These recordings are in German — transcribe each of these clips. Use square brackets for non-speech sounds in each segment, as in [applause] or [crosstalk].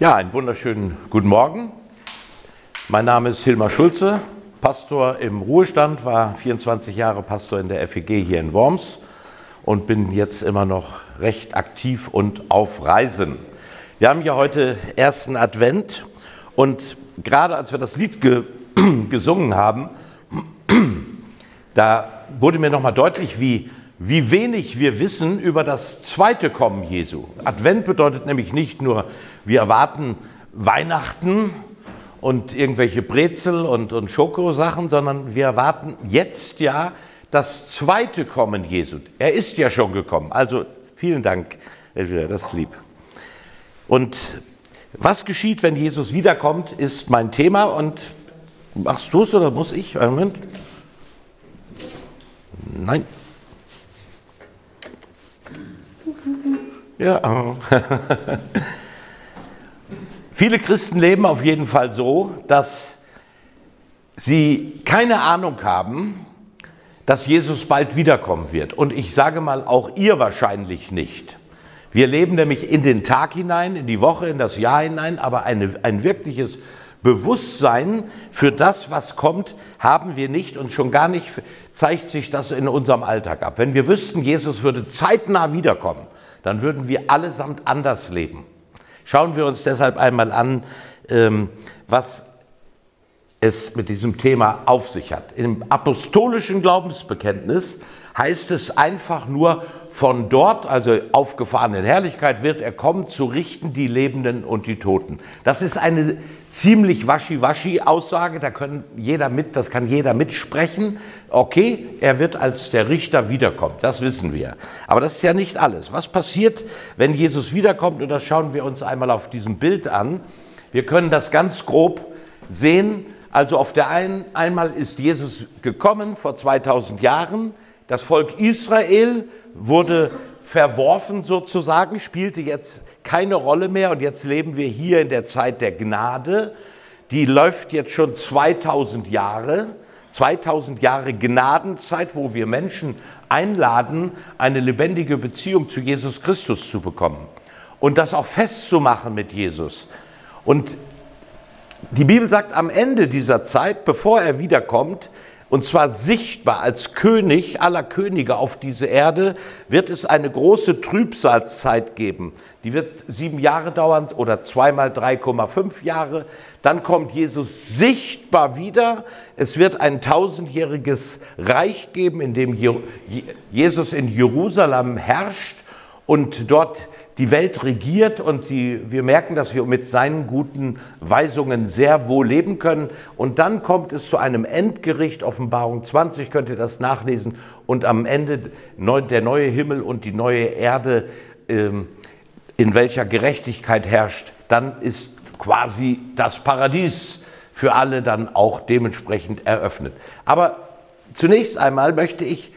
Ja, einen wunderschönen guten Morgen. Mein Name ist Hilmar Schulze, Pastor im Ruhestand, war 24 Jahre Pastor in der FEG hier in Worms und bin jetzt immer noch recht aktiv und auf Reisen. Wir haben ja heute ersten Advent und gerade als wir das Lied ge [clears throat] gesungen haben, [clears throat] da wurde mir nochmal deutlich, wie wie wenig wir wissen über das zweite Kommen Jesu. Advent bedeutet nämlich nicht nur, wir erwarten Weihnachten und irgendwelche Brezel und, und Schokosachen, sondern wir erwarten jetzt ja das zweite Kommen Jesu. Er ist ja schon gekommen. Also vielen Dank, Elvira, das ist lieb. Und was geschieht, wenn Jesus wiederkommt, ist mein Thema. Und machst du es oder muss ich? Moment. Nein, Ja. [laughs] Viele Christen leben auf jeden Fall so, dass sie keine Ahnung haben, dass Jesus bald wiederkommen wird. Und ich sage mal, auch ihr wahrscheinlich nicht. Wir leben nämlich in den Tag hinein, in die Woche, in das Jahr hinein, aber eine, ein wirkliches Bewusstsein für das, was kommt, haben wir nicht und schon gar nicht zeigt sich das in unserem Alltag ab. Wenn wir wüssten, Jesus würde zeitnah wiederkommen, dann würden wir allesamt anders leben. Schauen wir uns deshalb einmal an, ähm, was es mit diesem Thema auf sich hat. Im apostolischen Glaubensbekenntnis heißt es einfach nur, von dort, also aufgefahren in Herrlichkeit, wird er kommen, zu richten die Lebenden und die Toten. Das ist eine ziemlich waschi-waschi-Aussage, da können jeder mit, das kann jeder mitsprechen. Okay, er wird als der Richter wiederkommen, das wissen wir. Aber das ist ja nicht alles. Was passiert, wenn Jesus wiederkommt? Und das schauen wir uns einmal auf diesem Bild an. Wir können das ganz grob sehen. Also auf der einen einmal ist Jesus gekommen vor 2000 Jahren. Das Volk Israel wurde verworfen sozusagen, spielte jetzt keine Rolle mehr und jetzt leben wir hier in der Zeit der Gnade. Die läuft jetzt schon 2000 Jahre, 2000 Jahre Gnadenzeit, wo wir Menschen einladen, eine lebendige Beziehung zu Jesus Christus zu bekommen und das auch festzumachen mit Jesus. Und die Bibel sagt, am Ende dieser Zeit, bevor er wiederkommt, und zwar sichtbar als König aller Könige auf diese Erde, wird es eine große Trübsalzeit geben. Die wird sieben Jahre dauern oder zweimal 3,5 Jahre. Dann kommt Jesus sichtbar wieder. Es wird ein tausendjähriges Reich geben, in dem Jesus in Jerusalem herrscht und dort die Welt regiert und sie, wir merken, dass wir mit seinen guten Weisungen sehr wohl leben können. Und dann kommt es zu einem Endgericht, Offenbarung 20 könnt ihr das nachlesen, und am Ende der neue Himmel und die neue Erde, ähm, in welcher Gerechtigkeit herrscht, dann ist quasi das Paradies für alle dann auch dementsprechend eröffnet. Aber zunächst einmal möchte ich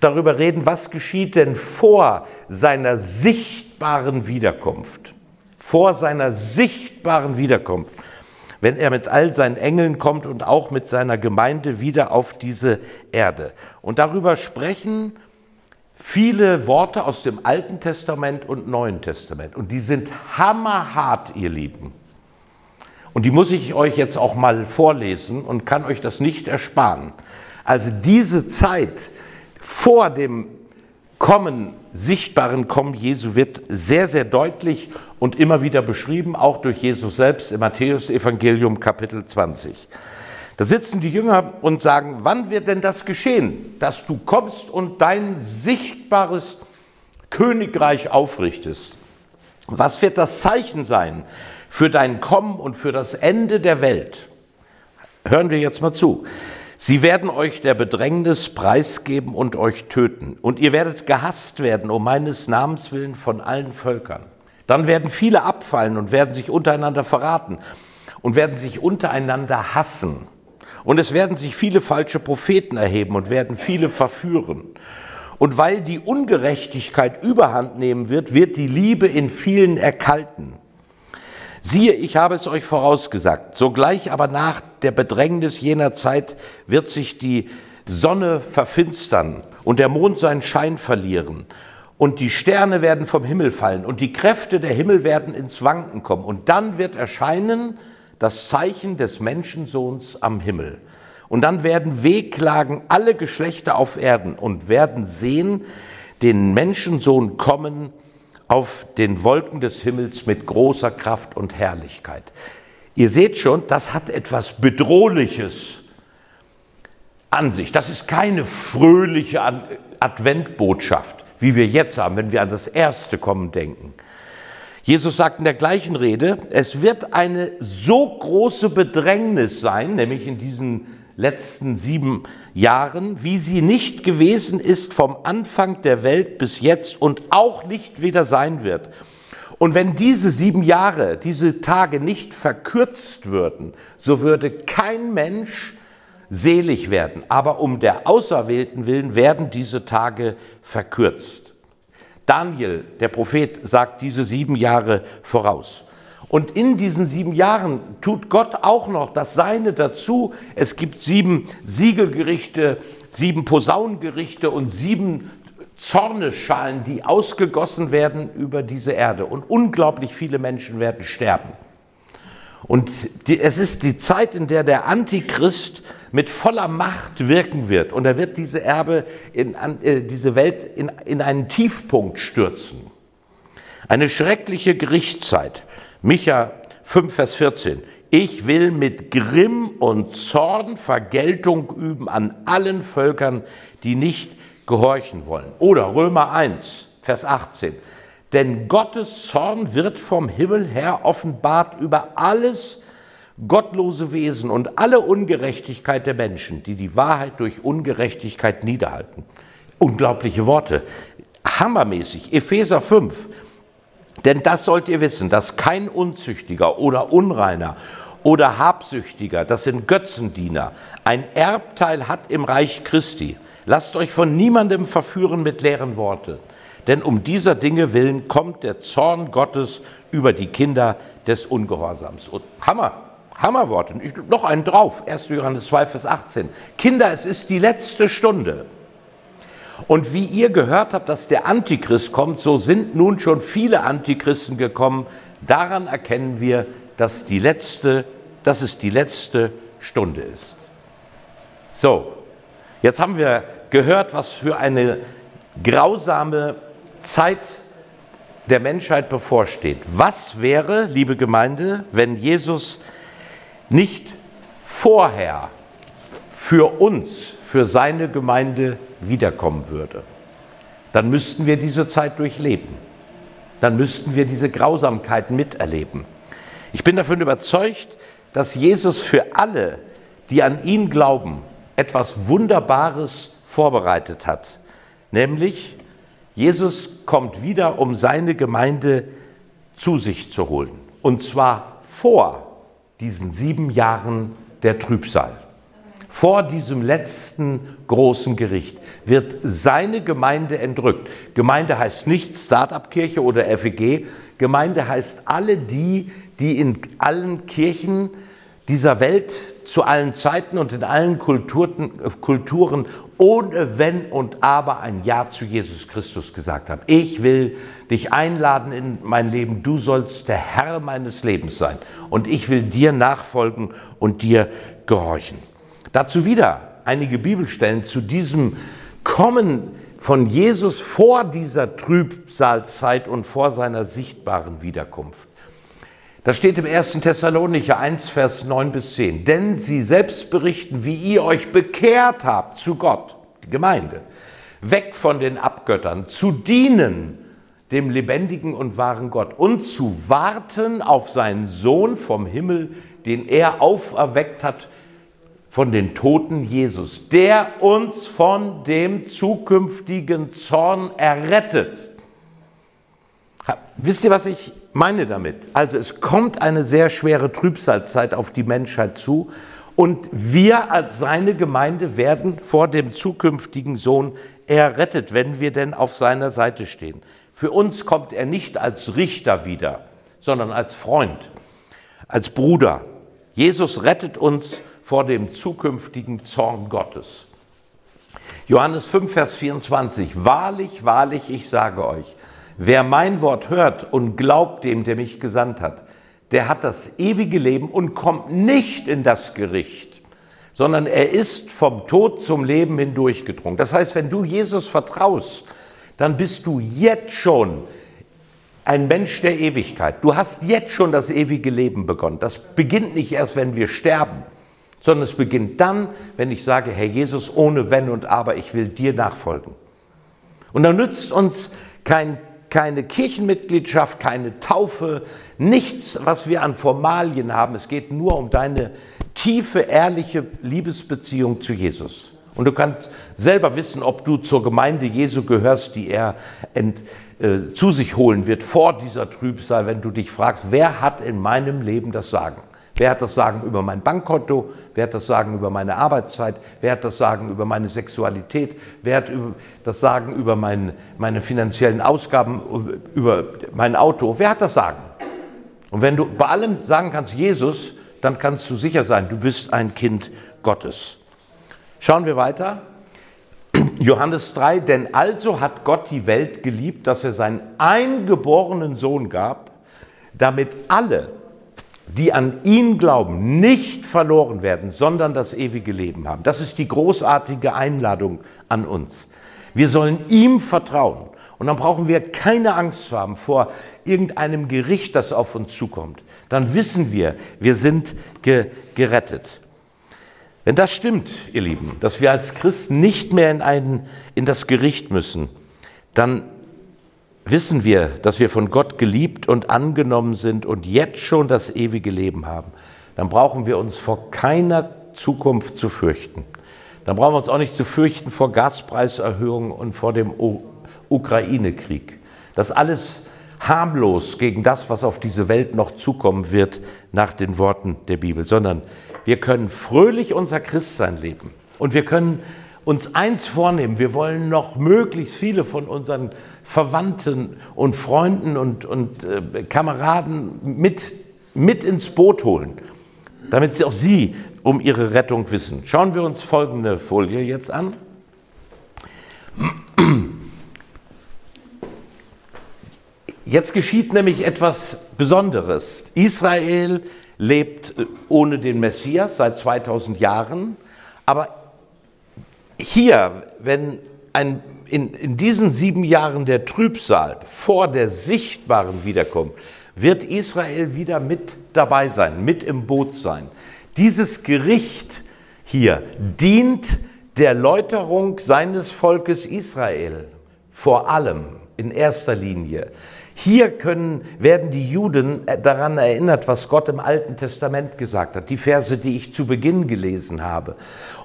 darüber reden, was geschieht denn vor seiner Sicht sichtbaren Wiederkunft, vor seiner sichtbaren Wiederkunft, wenn er mit all seinen Engeln kommt und auch mit seiner Gemeinde wieder auf diese Erde. Und darüber sprechen viele Worte aus dem Alten Testament und Neuen Testament. Und die sind hammerhart, ihr Lieben. Und die muss ich euch jetzt auch mal vorlesen und kann euch das nicht ersparen. Also diese Zeit vor dem Kommen sichtbaren Kommen Jesu wird sehr, sehr deutlich und immer wieder beschrieben, auch durch Jesus selbst im Matthäus-Evangelium Kapitel 20. Da sitzen die Jünger und sagen, wann wird denn das geschehen, dass du kommst und dein sichtbares Königreich aufrichtest? Was wird das Zeichen sein für dein Kommen und für das Ende der Welt? Hören wir jetzt mal zu. Sie werden euch der Bedrängnis preisgeben und euch töten. Und ihr werdet gehasst werden um meines Namens willen von allen Völkern. Dann werden viele abfallen und werden sich untereinander verraten und werden sich untereinander hassen. Und es werden sich viele falsche Propheten erheben und werden viele verführen. Und weil die Ungerechtigkeit überhand nehmen wird, wird die Liebe in vielen erkalten. Siehe, ich habe es euch vorausgesagt, sogleich aber nach der Bedrängnis jener Zeit wird sich die Sonne verfinstern und der Mond seinen Schein verlieren und die Sterne werden vom Himmel fallen und die Kräfte der Himmel werden ins Wanken kommen. Und dann wird erscheinen das Zeichen des Menschensohns am Himmel. Und dann werden wehklagen alle Geschlechter auf Erden und werden sehen den Menschensohn kommen auf den Wolken des Himmels mit großer Kraft und Herrlichkeit. Ihr seht schon, das hat etwas Bedrohliches an sich. Das ist keine fröhliche Adventbotschaft, wie wir jetzt haben, wenn wir an das erste Kommen denken. Jesus sagt in der gleichen Rede, es wird eine so große Bedrängnis sein, nämlich in diesen letzten sieben Jahren, wie sie nicht gewesen ist vom Anfang der Welt bis jetzt und auch nicht wieder sein wird. Und wenn diese sieben Jahre, diese Tage nicht verkürzt würden, so würde kein Mensch selig werden. Aber um der Auserwählten willen werden diese Tage verkürzt. Daniel, der Prophet, sagt diese sieben Jahre voraus. Und in diesen sieben Jahren tut Gott auch noch das Seine dazu. Es gibt sieben Siegelgerichte, sieben Posaungerichte und sieben Zorneschalen, die ausgegossen werden über diese Erde. Und unglaublich viele Menschen werden sterben. Und die, es ist die Zeit, in der der Antichrist mit voller Macht wirken wird. Und er wird diese Erbe, in, äh, diese Welt in, in einen Tiefpunkt stürzen. Eine schreckliche Gerichtszeit. Micha 5, Vers 14. Ich will mit Grimm und Zorn Vergeltung üben an allen Völkern, die nicht gehorchen wollen. Oder Römer 1, Vers 18. Denn Gottes Zorn wird vom Himmel her offenbart über alles gottlose Wesen und alle Ungerechtigkeit der Menschen, die die Wahrheit durch Ungerechtigkeit niederhalten. Unglaubliche Worte. Hammermäßig. Epheser 5. Denn das sollt ihr wissen, dass kein Unzüchtiger oder Unreiner oder Habsüchtiger, das sind Götzendiener, ein Erbteil hat im Reich Christi. Lasst euch von niemandem verführen mit leeren Worten. Denn um dieser Dinge willen kommt der Zorn Gottes über die Kinder des Ungehorsams. Und Hammer, Hammerworte. Noch einen drauf. 1. Johannes 2, Vers 18. Kinder, es ist die letzte Stunde. Und wie ihr gehört habt, dass der Antichrist kommt, so sind nun schon viele Antichristen gekommen. Daran erkennen wir, dass, die letzte, dass es die letzte Stunde ist. So, jetzt haben wir gehört, was für eine grausame Zeit der Menschheit bevorsteht. Was wäre, liebe Gemeinde, wenn Jesus nicht vorher für uns, für seine Gemeinde wiederkommen würde, dann müssten wir diese Zeit durchleben. Dann müssten wir diese Grausamkeiten miterleben. Ich bin davon überzeugt, dass Jesus für alle, die an ihn glauben, etwas Wunderbares vorbereitet hat. Nämlich, Jesus kommt wieder, um seine Gemeinde zu sich zu holen. Und zwar vor diesen sieben Jahren der Trübsal vor diesem letzten großen Gericht wird seine Gemeinde entrückt. Gemeinde heißt nicht Start-up-Kirche oder FEG. Gemeinde heißt alle die, die in allen Kirchen dieser Welt zu allen Zeiten und in allen Kulturen, Kulturen ohne Wenn und Aber ein Ja zu Jesus Christus gesagt haben. Ich will dich einladen in mein Leben. Du sollst der Herr meines Lebens sein. Und ich will dir nachfolgen und dir gehorchen. Dazu wieder einige Bibelstellen zu diesem Kommen von Jesus vor dieser Trübsalzeit und vor seiner sichtbaren Wiederkunft. Da steht im 1. Thessalonicher 1, Vers 9 bis 10. Denn sie selbst berichten, wie ihr euch bekehrt habt zu Gott, die Gemeinde, weg von den Abgöttern, zu dienen dem lebendigen und wahren Gott und zu warten auf seinen Sohn vom Himmel, den er auferweckt hat von den Toten Jesus, der uns von dem zukünftigen Zorn errettet. Wisst ihr, was ich meine damit? Also es kommt eine sehr schwere Trübsalzeit auf die Menschheit zu und wir als seine Gemeinde werden vor dem zukünftigen Sohn errettet, wenn wir denn auf seiner Seite stehen. Für uns kommt er nicht als Richter wieder, sondern als Freund, als Bruder. Jesus rettet uns vor dem zukünftigen Zorn Gottes. Johannes 5, Vers 24. Wahrlich, wahrlich, ich sage euch, wer mein Wort hört und glaubt dem, der mich gesandt hat, der hat das ewige Leben und kommt nicht in das Gericht, sondern er ist vom Tod zum Leben hindurchgedrungen. Das heißt, wenn du Jesus vertraust, dann bist du jetzt schon ein Mensch der Ewigkeit. Du hast jetzt schon das ewige Leben begonnen. Das beginnt nicht erst, wenn wir sterben, sondern es beginnt dann, wenn ich sage, Herr Jesus, ohne Wenn und Aber, ich will dir nachfolgen. Und dann nützt uns kein, keine Kirchenmitgliedschaft, keine Taufe, nichts, was wir an Formalien haben. Es geht nur um deine tiefe, ehrliche Liebesbeziehung zu Jesus. Und du kannst selber wissen, ob du zur Gemeinde Jesu gehörst, die er ent, äh, zu sich holen wird vor dieser Trübsal, wenn du dich fragst, wer hat in meinem Leben das Sagen? Wer hat das Sagen über mein Bankkonto? Wer hat das Sagen über meine Arbeitszeit? Wer hat das Sagen über meine Sexualität? Wer hat das Sagen über mein, meine finanziellen Ausgaben, über mein Auto? Wer hat das Sagen? Und wenn du bei allem sagen kannst, Jesus, dann kannst du sicher sein, du bist ein Kind Gottes. Schauen wir weiter. Johannes 3, denn also hat Gott die Welt geliebt, dass er seinen eingeborenen Sohn gab, damit alle, die an ihn glauben, nicht verloren werden, sondern das ewige Leben haben. Das ist die großartige Einladung an uns. Wir sollen ihm vertrauen. Und dann brauchen wir keine Angst zu haben vor irgendeinem Gericht, das auf uns zukommt. Dann wissen wir, wir sind ge gerettet. Wenn das stimmt, ihr Lieben, dass wir als Christen nicht mehr in, ein, in das Gericht müssen, dann wissen wir, dass wir von Gott geliebt und angenommen sind und jetzt schon das ewige Leben haben. Dann brauchen wir uns vor keiner Zukunft zu fürchten. Dann brauchen wir uns auch nicht zu fürchten vor Gaspreiserhöhungen und vor dem Ukraine-Krieg. Das alles harmlos gegen das, was auf diese Welt noch zukommen wird, nach den Worten der Bibel, sondern wir können fröhlich unser Christsein leben. Und wir können uns eins vornehmen, wir wollen noch möglichst viele von unseren Verwandten und Freunden und, und äh, Kameraden mit, mit ins Boot holen, damit sie auch sie um ihre Rettung wissen. Schauen wir uns folgende Folie jetzt an. Jetzt geschieht nämlich etwas Besonderes. Israel lebt äh, ohne den Messias seit 2000 Jahren. Aber hier, wenn ein, in, in diesen sieben Jahren der Trübsal vor der sichtbaren Wiederkunft, wird Israel wieder mit dabei sein, mit im Boot sein. Dieses Gericht hier dient der Läuterung seines Volkes Israel vor allem in erster Linie. Hier können, werden die Juden daran erinnert, was Gott im Alten Testament gesagt hat, die Verse, die ich zu Beginn gelesen habe.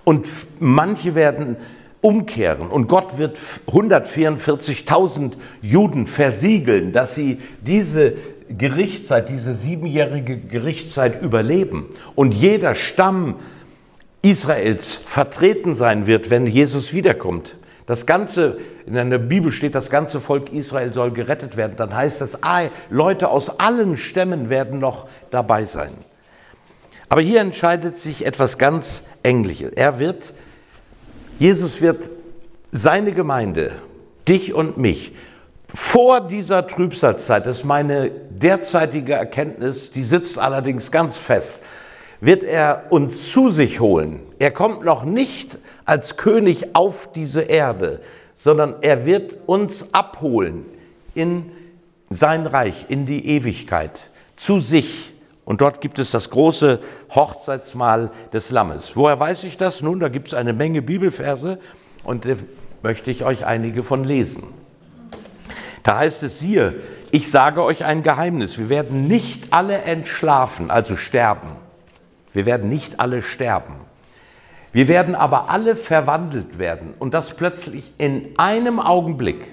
Und manche werden umkehren und Gott wird 144.000 Juden versiegeln, dass sie diese Gerichtszeit, diese siebenjährige Gerichtszeit überleben und jeder Stamm Israels vertreten sein wird, wenn Jesus wiederkommt. Das ganze in der Bibel steht, das ganze Volk Israel soll gerettet werden, dann heißt das, ah, Leute aus allen Stämmen werden noch dabei sein. Aber hier entscheidet sich etwas ganz Ähnliches. Er wird, Jesus wird seine Gemeinde, dich und mich, vor dieser Trübsalzeit, das ist meine derzeitige Erkenntnis, die sitzt allerdings ganz fest, wird er uns zu sich holen. Er kommt noch nicht als König auf diese Erde, sondern er wird uns abholen in sein Reich, in die Ewigkeit, zu sich. Und dort gibt es das große Hochzeitsmahl des Lammes. Woher weiß ich das? Nun, da gibt es eine Menge Bibelverse und da möchte ich euch einige von lesen. Da heißt es, siehe, ich sage euch ein Geheimnis, wir werden nicht alle entschlafen, also sterben. Wir werden nicht alle sterben. Wir werden aber alle verwandelt werden und das plötzlich in einem Augenblick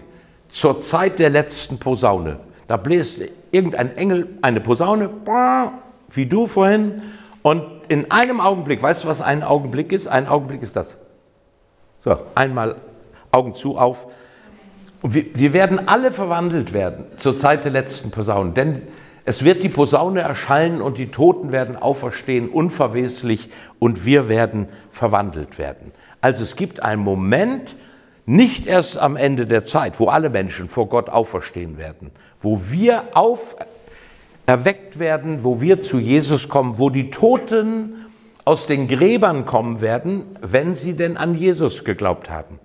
zur Zeit der letzten Posaune. Da bläst irgendein Engel eine Posaune, wie du vorhin, und in einem Augenblick, weißt du, was ein Augenblick ist? Ein Augenblick ist das. So, einmal Augen zu, auf. Und wir, wir werden alle verwandelt werden zur Zeit der letzten Posaune, denn es wird die Posaune erschallen und die Toten werden auferstehen, unverweslich, und wir werden verwandelt werden. Also es gibt einen Moment, nicht erst am Ende der Zeit, wo alle Menschen vor Gott auferstehen werden, wo wir auf, erweckt werden, wo wir zu Jesus kommen, wo die Toten aus den Gräbern kommen werden, wenn sie denn an Jesus geglaubt haben.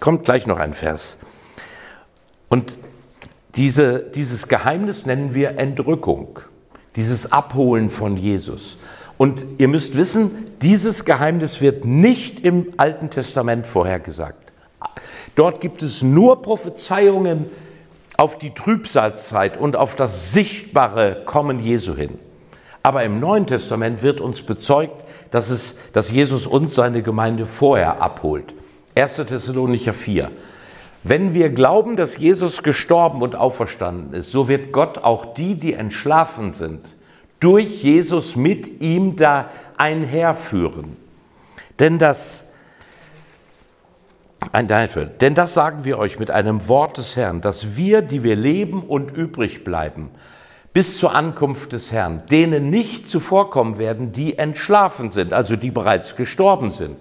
Kommt gleich noch ein Vers. Und diese, dieses Geheimnis nennen wir Entrückung, dieses Abholen von Jesus. Und ihr müsst wissen, dieses Geheimnis wird nicht im Alten Testament vorhergesagt. Dort gibt es nur Prophezeiungen auf die Trübsalzeit und auf das sichtbare Kommen Jesu hin. Aber im Neuen Testament wird uns bezeugt, dass, es, dass Jesus uns seine Gemeinde vorher abholt. 1. Thessalonicher 4. Wenn wir glauben, dass Jesus gestorben und auferstanden ist, so wird Gott auch die, die entschlafen sind, durch Jesus mit ihm da einherführen. Denn das, denn das sagen wir euch mit einem Wort des Herrn, dass wir, die wir leben und übrig bleiben, bis zur Ankunft des Herrn, denen nicht zuvorkommen werden, die entschlafen sind, also die bereits gestorben sind.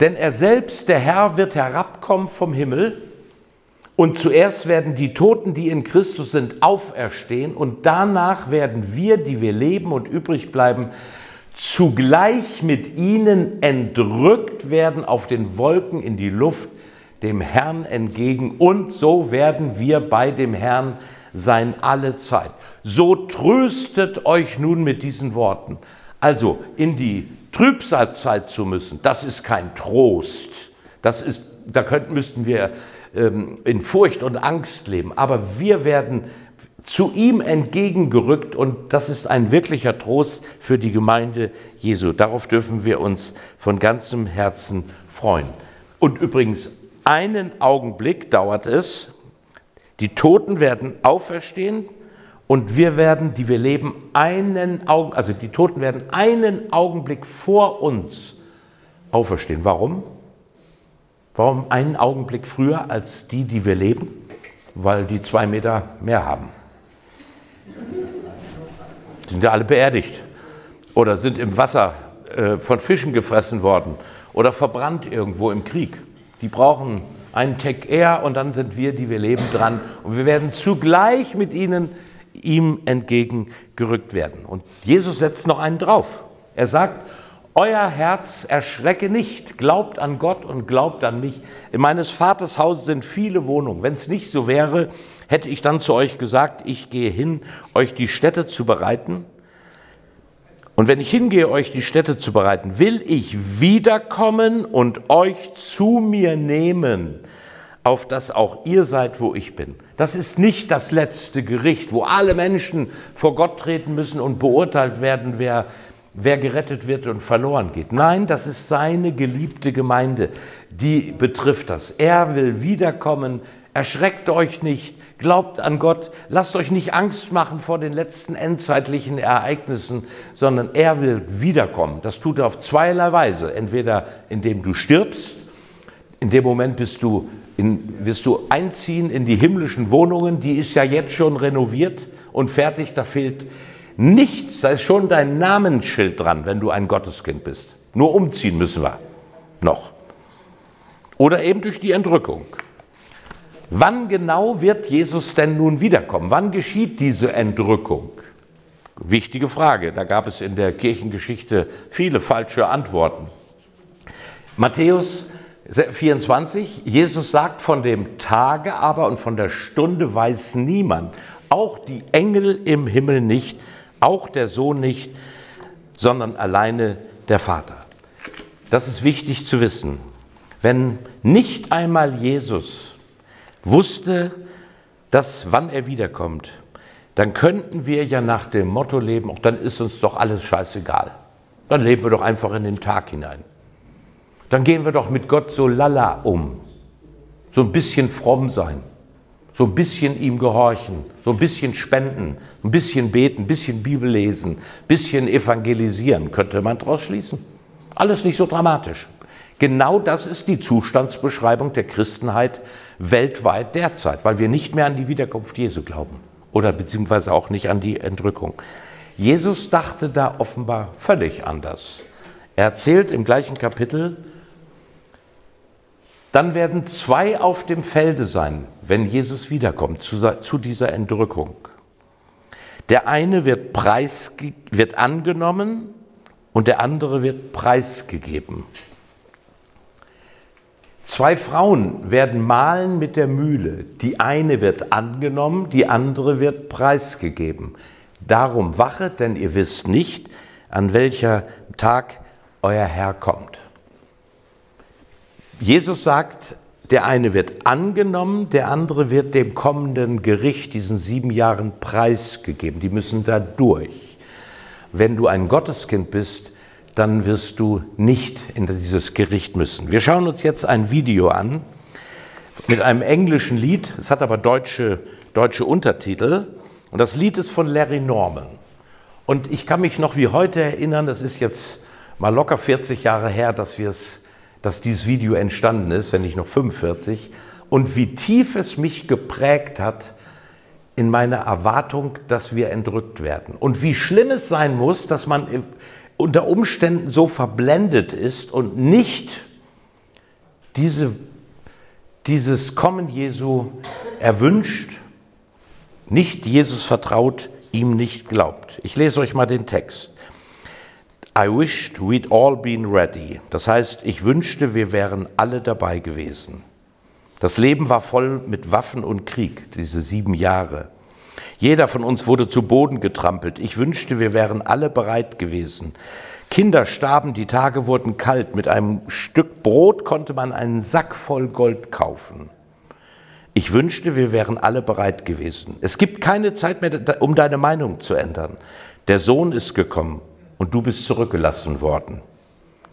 Denn er selbst, der Herr, wird herabkommen vom Himmel und zuerst werden die Toten, die in Christus sind, auferstehen und danach werden wir, die wir leben und übrig bleiben, zugleich mit ihnen entrückt werden auf den Wolken in die Luft dem Herrn entgegen und so werden wir bei dem Herrn sein alle Zeit. So tröstet euch nun mit diesen Worten. Also in die Trübsalzeit zu müssen, das ist kein Trost. Das ist, da könnten, müssten wir ähm, in Furcht und Angst leben. Aber wir werden zu ihm entgegengerückt und das ist ein wirklicher Trost für die Gemeinde Jesu. Darauf dürfen wir uns von ganzem Herzen freuen. Und übrigens, einen Augenblick dauert es, die Toten werden auferstehen, und wir werden, die wir leben, einen Augen, also die Toten werden einen Augenblick vor uns auferstehen. Warum? Warum einen Augenblick früher als die, die wir leben? Weil die zwei Meter mehr haben. Sind ja alle beerdigt oder sind im Wasser äh, von Fischen gefressen worden oder verbrannt irgendwo im Krieg. Die brauchen einen Tag eher und dann sind wir, die wir leben, dran. Und wir werden zugleich mit ihnen ihm entgegengerückt werden. Und Jesus setzt noch einen drauf. Er sagt, euer Herz erschrecke nicht, glaubt an Gott und glaubt an mich. In meines Vaters Haus sind viele Wohnungen. Wenn es nicht so wäre, hätte ich dann zu euch gesagt, ich gehe hin, euch die Städte zu bereiten. Und wenn ich hingehe, euch die Städte zu bereiten, will ich wiederkommen und euch zu mir nehmen, auf das auch ihr seid, wo ich bin. Das ist nicht das letzte Gericht, wo alle Menschen vor Gott treten müssen und beurteilt werden, wer, wer gerettet wird und verloren geht. Nein, das ist seine geliebte Gemeinde, die betrifft das. Er will wiederkommen. Erschreckt euch nicht, glaubt an Gott, lasst euch nicht Angst machen vor den letzten endzeitlichen Ereignissen, sondern er will wiederkommen. Das tut er auf zweierlei Weise. Entweder indem du stirbst, in dem Moment bist du in, wirst du einziehen in die himmlischen Wohnungen, die ist ja jetzt schon renoviert und fertig, da fehlt nichts, da ist schon dein Namensschild dran, wenn du ein Gotteskind bist. Nur umziehen müssen wir noch. Oder eben durch die Entrückung. Wann genau wird Jesus denn nun wiederkommen? Wann geschieht diese Entrückung? Wichtige Frage. Da gab es in der Kirchengeschichte viele falsche Antworten. Matthäus 24, Jesus sagt, von dem Tage aber und von der Stunde weiß niemand, auch die Engel im Himmel nicht, auch der Sohn nicht, sondern alleine der Vater. Das ist wichtig zu wissen. Wenn nicht einmal Jesus wusste, dass wann er wiederkommt, dann könnten wir ja nach dem Motto leben, auch dann ist uns doch alles scheißegal. Dann leben wir doch einfach in den Tag hinein dann gehen wir doch mit Gott so lala um. So ein bisschen fromm sein, so ein bisschen ihm gehorchen, so ein bisschen spenden, ein bisschen beten, ein bisschen Bibel lesen, ein bisschen evangelisieren, könnte man daraus schließen. Alles nicht so dramatisch. Genau das ist die Zustandsbeschreibung der Christenheit weltweit derzeit, weil wir nicht mehr an die Wiederkunft Jesu glauben oder beziehungsweise auch nicht an die Entrückung. Jesus dachte da offenbar völlig anders. Er erzählt im gleichen Kapitel, Dann werden zwei auf dem Felde sein, wenn Jesus wiederkommt, zu, zu dieser Entrückung. Der eine wird, preisge wird angenommen und der andere wird preisgegeben. Zwei Frauen werden malen mit der Mühle. Die eine wird angenommen, die andere wird preisgegeben. Darum wachet, denn ihr wisst nicht, an welcher Tag euer Herr kommt. Jesus sagt, der eine wird angenommen, der andere wird dem kommenden Gericht, diesen sieben Jahren, preisgegeben. Die müssen da durch. Wenn du ein Gotteskind bist, dann wirst du nicht in dieses Gericht müssen. Wir schauen uns jetzt ein Video an mit einem englischen Lied. Es hat aber deutsche, deutsche Untertitel. Und das Lied ist von Larry Norman. Und ich kann mich noch wie heute erinnern, das ist jetzt mal locker 40 Jahre her, dass, wir es, dass dieses Video entstanden ist, wenn nicht noch 45. Und wie tief es mich geprägt hat in meiner Erwartung, dass wir entrückt werden. Und wie schlimm es sein muss, dass man unter Umständen so verblendet ist und nicht diese, dieses Kommen Jesu erwünscht, nicht Jesus vertraut, ihm nicht glaubt. Ich lese euch mal den Text. I wished we'd all been ready. Das heißt, ich wünschte, wir wären alle dabei gewesen. Das Leben war voll mit Waffen und Krieg, diese sieben Jahre. Jeder von uns wurde zu Boden getrampelt. Ich wünschte, wir wären alle bereit gewesen. Kinder starben, die Tage wurden kalt. Mit einem Stück Brot konnte man einen Sack voll Gold kaufen. Ich wünschte, wir wären alle bereit gewesen. Es gibt keine Zeit mehr, um deine Meinung zu ändern. Der Sohn ist gekommen und du bist zurückgelassen worden.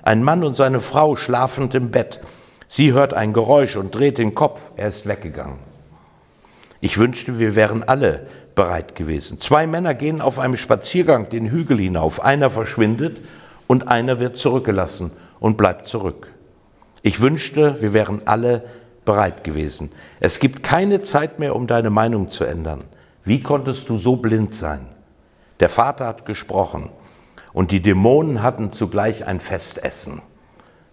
Ein Mann und seine Frau schlafend im Bett. Sie hört ein Geräusch und dreht den Kopf. Er ist weggegangen. Ich wünschte, wir wären alle bereit gewesen. Zwei Männer gehen auf einem Spaziergang den Hügel hinauf. Einer verschwindet und einer wird zurückgelassen und bleibt zurück. Ich wünschte, wir wären alle bereit gewesen. Es gibt keine Zeit mehr, um deine Meinung zu ändern. Wie konntest du so blind sein? Der Vater hat gesprochen und die Dämonen hatten zugleich ein Festessen.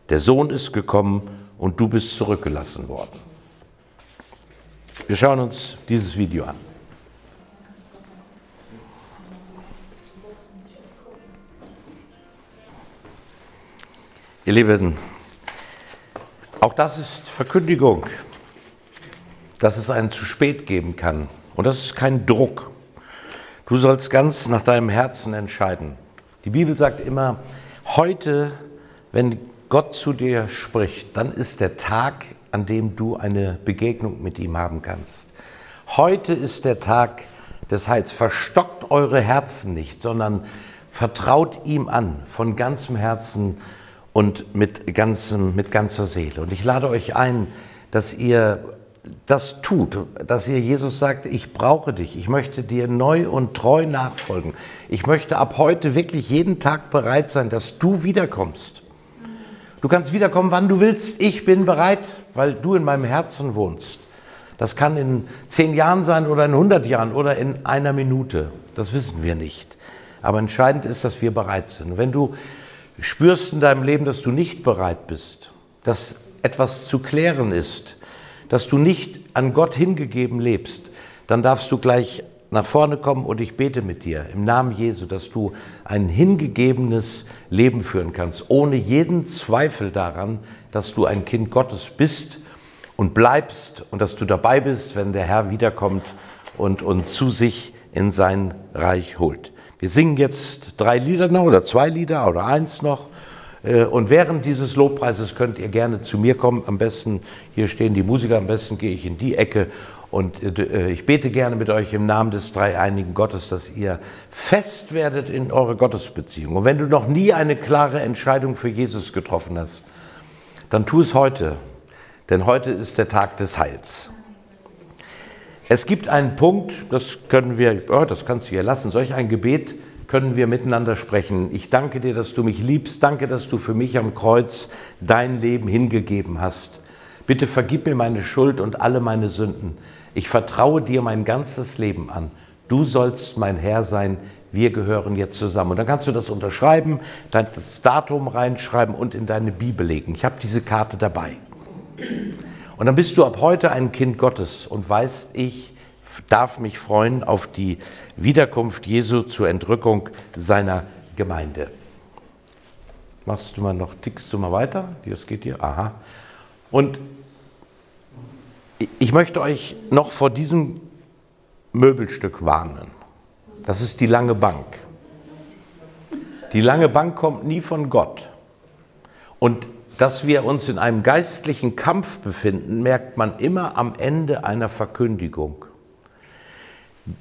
Der Sohn ist gekommen und du bist zurückgelassen worden. Wir schauen uns dieses Video an. Ihr Lieben, auch das ist Verkündigung, dass es einen zu spät geben kann. Und das ist kein Druck. Du sollst ganz nach deinem Herzen entscheiden. Die Bibel sagt immer, heute, wenn Gott zu dir spricht, dann ist der Tag, an dem du eine Begegnung mit ihm haben kannst. Heute ist der Tag des Heils. Verstockt eure Herzen nicht, sondern vertraut ihm an von ganzem Herzen und mit, ganzem, mit ganzer Seele. Und ich lade euch ein, dass ihr das tut, dass ihr Jesus sagt, ich brauche dich, ich möchte dir neu und treu nachfolgen. Ich möchte ab heute wirklich jeden Tag bereit sein, dass du wiederkommst. Du kannst wiederkommen, wann du willst. Ich bin bereit, weil du in meinem Herzen wohnst. Das kann in zehn Jahren sein oder in 100 Jahren oder in einer Minute. Das wissen wir nicht. Aber entscheidend ist, dass wir bereit sind. Wenn du spürst in deinem Leben, dass du nicht bereit bist, dass etwas zu klären ist, dass du nicht an Gott hingegeben lebst, dann darfst du gleich nach vorne kommen und ich bete mit dir im Namen Jesu, dass du ein hingegebenes Leben führen kannst, ohne jeden Zweifel daran, dass du ein Kind Gottes bist und bleibst und dass du dabei bist, wenn der Herr wiederkommt und uns zu sich in sein Reich holt. Wir singen jetzt drei Lieder noch oder zwei Lieder oder eins noch. Äh, und während dieses Lobpreises könnt ihr gerne zu mir kommen. Am besten, hier stehen die Musiker, am besten gehe ich in die Ecke und äh, ich bete gerne mit euch im Namen des dreieinigen Gottes, dass ihr fest werdet in eure Gottesbeziehung. Und wenn du noch nie eine klare Entscheidung für Jesus getroffen hast, dann tu es heute, denn heute ist der Tag des Heils. Es gibt einen Punkt, das können wir, oh, das kannst du hier lassen, solch ein Gebet können wir miteinander sprechen. Ich danke dir, dass du mich liebst, danke, dass du für mich am Kreuz dein Leben hingegeben hast. Bitte vergib mir meine Schuld und alle meine Sünden. Ich vertraue dir mein ganzes Leben an. Du sollst mein Herr sein. Wir gehören jetzt zusammen. Und dann kannst du das unterschreiben, das Datum reinschreiben und in deine Bibel legen. Ich habe diese Karte dabei. Und dann bist du ab heute ein Kind Gottes und weißt, ich darf mich freuen auf die Wiederkunft Jesu zur Entrückung seiner Gemeinde. Machst du mal noch, tickst du mal weiter? Das geht hier. Aha. Und ich möchte euch noch vor diesem Möbelstück warnen. Das ist die lange Bank. Die lange Bank kommt nie von Gott. Und dass wir uns in einem geistlichen Kampf befinden, merkt man immer am Ende einer Verkündigung.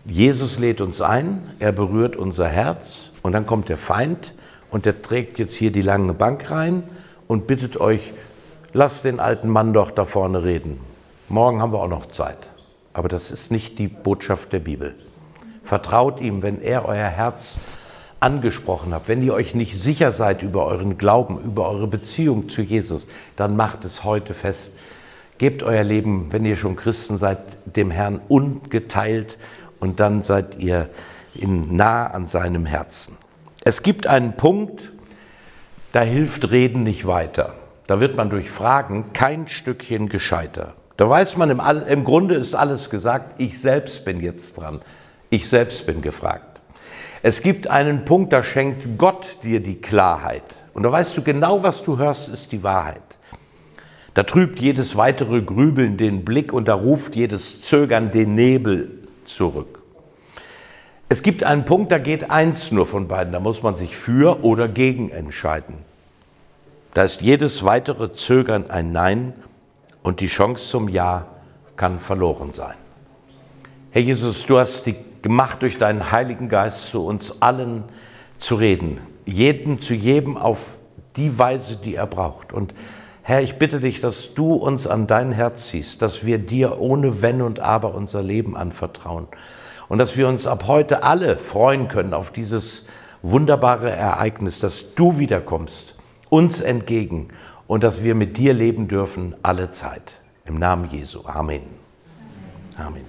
Jesus lädt uns ein, er berührt unser Herz und dann kommt der Feind und der trägt jetzt hier die lange Bank rein und bittet euch, lasst den alten Mann doch da vorne reden. Morgen haben wir auch noch Zeit. Aber das ist nicht die Botschaft der Bibel. Vertraut ihm, wenn er euer Herz angesprochen hat, wenn ihr euch nicht sicher seid über euren Glauben, über eure Beziehung zu Jesus, dann macht es heute fest. Gebt euer Leben, wenn ihr schon Christen seid, dem Herrn ungeteilt und dann seid ihr in, nah an seinem Herzen. Es gibt einen Punkt, da hilft Reden nicht weiter. Da wird man durch Fragen kein Stückchen gescheiter. Da weiß man, im, im Grunde ist alles gesagt, ich selbst bin jetzt dran. Ich selbst bin gefragt. Es gibt einen Punkt, da schenkt Gott dir die Klarheit. Und da weißt du genau, was du hörst, ist die Wahrheit. Da trübt jedes weitere Grübeln den Blick und da ruft jedes Zögern den Nebel zurück. Es gibt einen Punkt, da geht eins nur von beiden, da muss man sich für oder gegen entscheiden. Da ist jedes weitere Zögern ein Nein und die Chance zum Ja kann verloren sein. Herr Jesus, du hast die gemacht durch deinen Heiligen Geist zu uns allen zu reden, jeden zu jedem auf die Weise, die er braucht. Und Herr, ich bitte dich, dass du uns an dein Herz ziehst, dass wir dir ohne Wenn und Aber unser Leben anvertrauen und dass wir uns ab heute alle freuen können auf dieses wunderbare Ereignis, dass du wiederkommst, uns entgegen und dass wir mit dir leben dürfen alle Zeit. Im Namen Jesu. Amen. Amen.